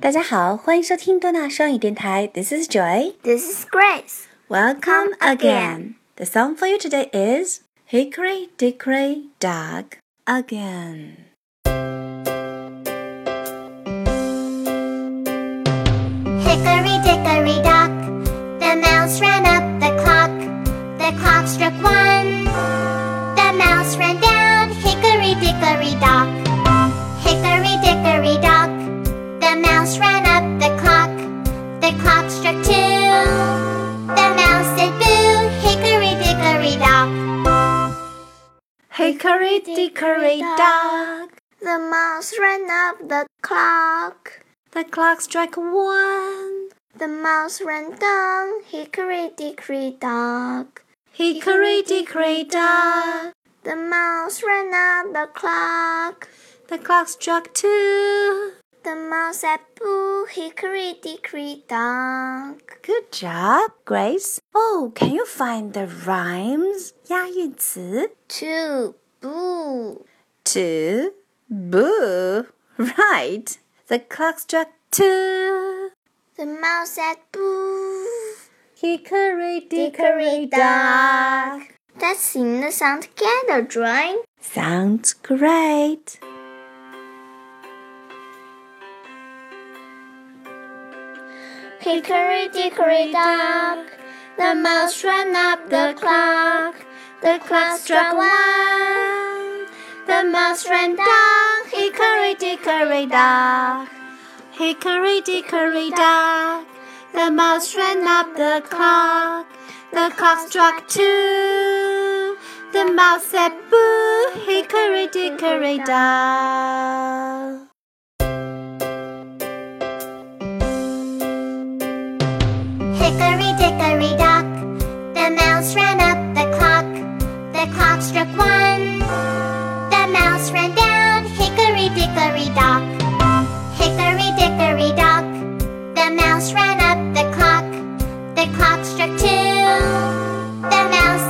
大家好，欢迎收听多纳双语电台。This is Joy. This is Grace. Welcome Come again. again. The song for you today is Hickory Dickory Dock Again. Hickory dickory dock, the mouse ran up the clock. The clock struck one. The mouse ran down hickory dickory dock. Hickory Dickory Dock. The mouse ran up the clock. The clock struck one. The mouse ran down hickory dickory dock. Hickory Dickory Dock. The mouse ran up the clock. The clock struck two The mouse said boo hickory dickory dock. Good job, Grace. Oh, can you find the rhymes? 押韵词 To boo. to boo. Right. The clock struck two. The mouse said boo. Hickory Dickory dock. Let's sing the song together, Joy. Sounds great. Hickory dickory dock, the mouse ran up the clock. The clock struck one. The mouse ran down hickory dickory dock. Hickory dickory dock. The mouse ran up the clock. The clock struck two. The mouse said boo. Hickory dickory dock. Hickory dickory dock, the mouse ran up the clock. The clock struck one. The mouse ran down hickory dickory dock. Hickory dickory dock, the mouse ran up the clock. The clock struck two. The mouse